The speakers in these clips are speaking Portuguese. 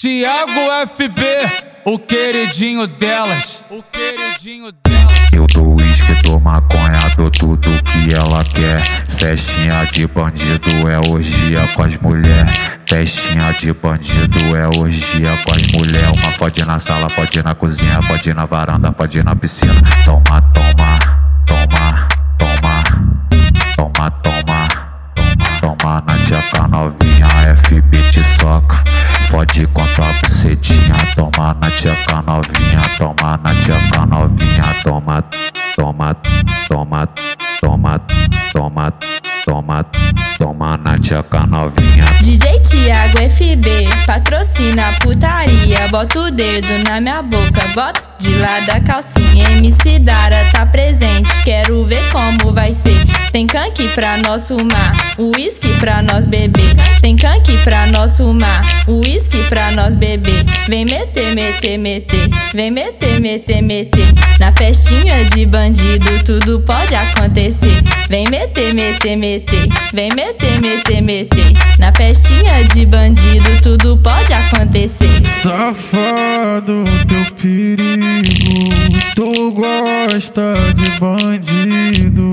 Tiago FB, o queridinho delas. O queridinho delas. Eu dou uísque, dou maconha, dou tudo que ela quer. Festinha de bandido é orgia com as mulher. Festinha de bandido é orgia com as mulher. Uma pode ir na sala, pode ir na cozinha, pode ir na varanda, pode ir na piscina. Toma, toma, toma, toma, toma, toma, toma, toma na tcheca novinha, FB te soca. Pode com tua bucetinha, toma na tcheca novinha, toma na tcheca novinha, toma, toma, toma, toma, toma, toma, toma na tcheca novinha. DJ Thiago FB, patrocina a putaria. Bota o dedo na minha boca, bota de lado a calcinha. MC Dara tá presente, Tem canque pra nós fumar, uísque pra nós beber. Tem canque pra nós fumar, uísque pra nós beber. Vem meter, meter, meter, vem meter, meter, meter. Na festinha de bandido tudo pode acontecer. Vem meter, meter, meter, vem meter, meter, meter. Na festinha de bandido tudo pode acontecer. Safado, teu perigo. Tu gosta de bandido.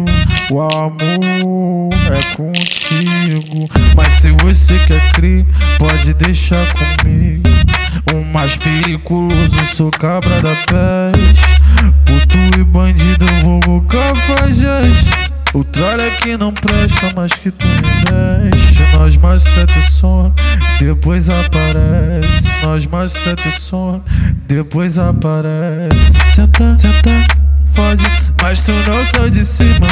O amor é contigo. Mas se você quer crer, pode deixar comigo. O mais perigoso, sou cabra da peste. Puto e bandido, vulgo cafajeste. O tralha que não presta, mas que tu investe. Nós mais sete som, depois aparece. Nós mais sete som, depois aparece. Senta, senta, fode, mas tu não sai de cima.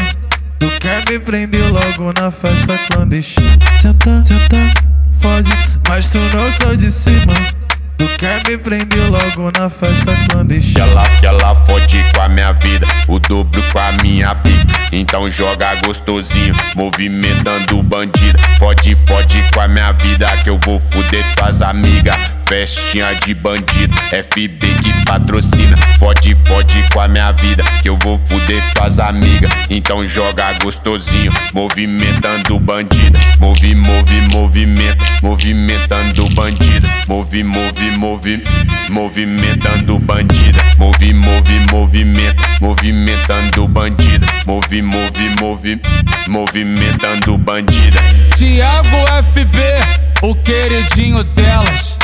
Me prender logo na festa clandestina. Senta, senta, fode, mas tu não sai de cima. Tu quer me prender logo na festa clandestina. ela, ela fode com a minha vida, o dobro com a minha pica. Então joga gostosinho, movimentando o bandido. Fode, fode com a minha vida, que eu vou fuder tuas amigas. Festinha de bandido, FB que patrocina. Fode, fode com a minha vida, que eu vou fuder tuas amigas. Então joga gostosinho, movimentando o bandido. Move, move, movimenta, movimentando o bandido. Move, move, move, movimentando o bandido. Move, move, movimenta, movimentando o bandido. Move, move, move, movimentando o bandido. Tiago FB, o queridinho delas.